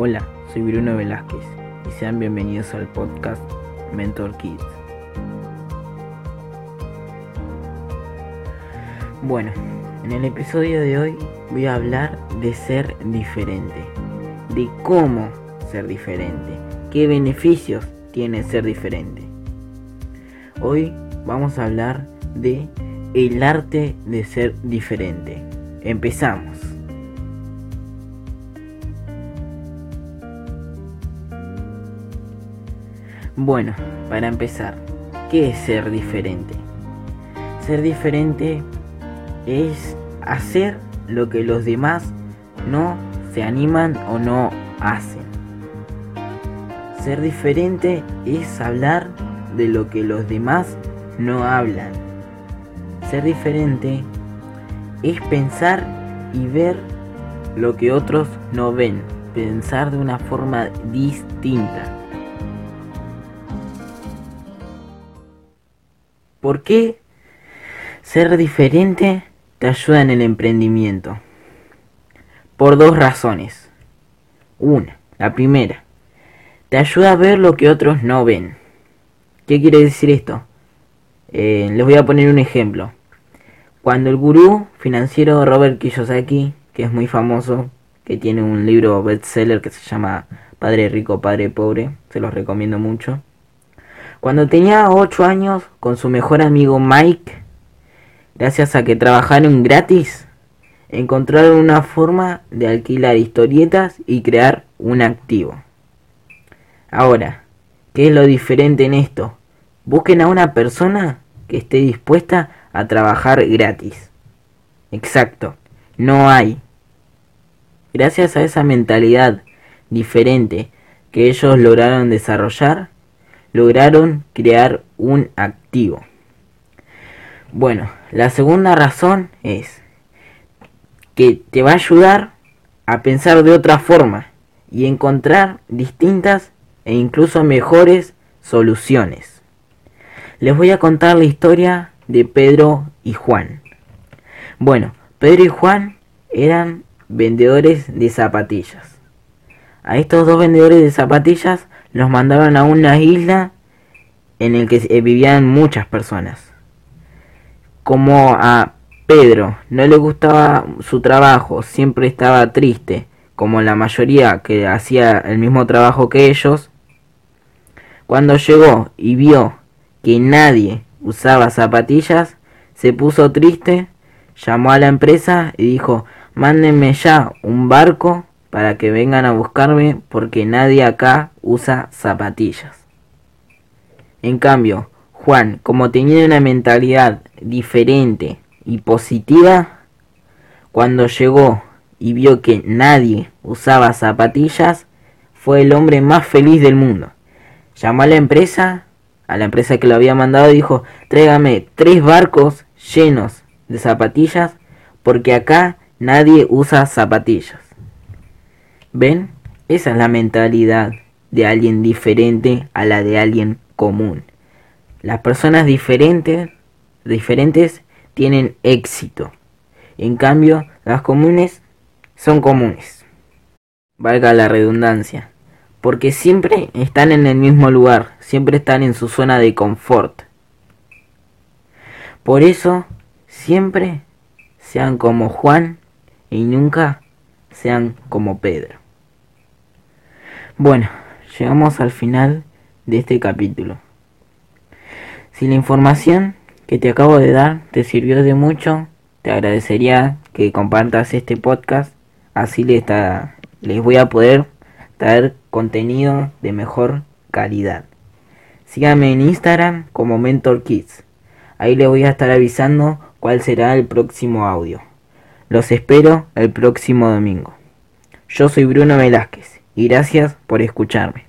Hola, soy Bruno Velázquez y sean bienvenidos al podcast Mentor Kids. Bueno, en el episodio de hoy voy a hablar de ser diferente, de cómo ser diferente, qué beneficios tiene ser diferente. Hoy vamos a hablar de el arte de ser diferente. Empezamos. Bueno, para empezar, ¿qué es ser diferente? Ser diferente es hacer lo que los demás no se animan o no hacen. Ser diferente es hablar de lo que los demás no hablan. Ser diferente es pensar y ver lo que otros no ven. Pensar de una forma distinta. ¿Por qué ser diferente te ayuda en el emprendimiento? Por dos razones. Una, la primera, te ayuda a ver lo que otros no ven. ¿Qué quiere decir esto? Eh, les voy a poner un ejemplo. Cuando el gurú financiero Robert Kiyosaki, que es muy famoso, que tiene un libro bestseller que se llama Padre Rico, Padre Pobre, se los recomiendo mucho. Cuando tenía 8 años, con su mejor amigo Mike, gracias a que trabajaron gratis, encontraron una forma de alquilar historietas y crear un activo. Ahora, ¿qué es lo diferente en esto? Busquen a una persona que esté dispuesta a trabajar gratis. Exacto, no hay. Gracias a esa mentalidad diferente que ellos lograron desarrollar, lograron crear un activo. Bueno, la segunda razón es que te va a ayudar a pensar de otra forma y encontrar distintas e incluso mejores soluciones. Les voy a contar la historia de Pedro y Juan. Bueno, Pedro y Juan eran vendedores de zapatillas. A estos dos vendedores de zapatillas los mandaron a una isla en la que eh, vivían muchas personas. Como a Pedro no le gustaba su trabajo, siempre estaba triste, como la mayoría que hacía el mismo trabajo que ellos, cuando llegó y vio que nadie usaba zapatillas, se puso triste, llamó a la empresa y dijo, mándenme ya un barco para que vengan a buscarme porque nadie acá usa zapatillas. En cambio, Juan, como tenía una mentalidad diferente y positiva, cuando llegó y vio que nadie usaba zapatillas, fue el hombre más feliz del mundo. Llamó a la empresa, a la empresa que lo había mandado, y dijo, tráigame tres barcos llenos de zapatillas, porque acá nadie usa zapatillas. ¿Ven? Esa es la mentalidad de alguien diferente a la de alguien común. Las personas diferentes, diferentes tienen éxito. En cambio, las comunes son comunes. Valga la redundancia. Porque siempre están en el mismo lugar, siempre están en su zona de confort. Por eso, siempre sean como Juan y nunca sean como Pedro. Bueno, llegamos al final de este capítulo. Si la información que te acabo de dar te sirvió de mucho, te agradecería que compartas este podcast, así les, les voy a poder traer contenido de mejor calidad. Síganme en Instagram como Mentor Kids. Ahí les voy a estar avisando cuál será el próximo audio. Los espero el próximo domingo. Yo soy Bruno Velázquez y gracias por escucharme.